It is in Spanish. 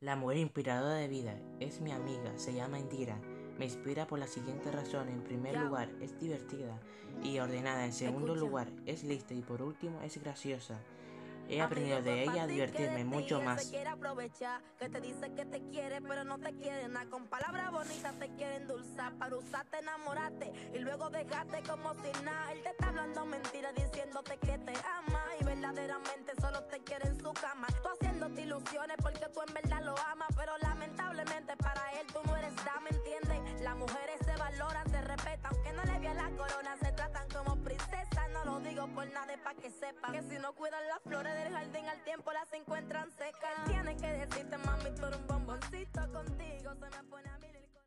La mujer inspiradora de vida es mi amiga, se llama Indira. Me inspira por la siguiente razón. En primer lugar, es divertida y ordenada. En segundo lugar, es lista y por último, es graciosa. He aprendido de ella a divertirme mucho más. quiere aprovechar, que te dice que te quiere, pero no te quiere nada. Con palabras bonitas te quiere endulzar, para usarte, enamorarte y luego dejarte como si nada. Él te está hablando mentiras, diciéndote que te ama y verdaderamente solo te quiere en su cama. Tú haciéndote ilusiones porque tú en verdad aunque no le vean la corona, se tratan como princesas. No lo digo por nada, para que sepa que si no cuidan las flores del jardín al tiempo las encuentran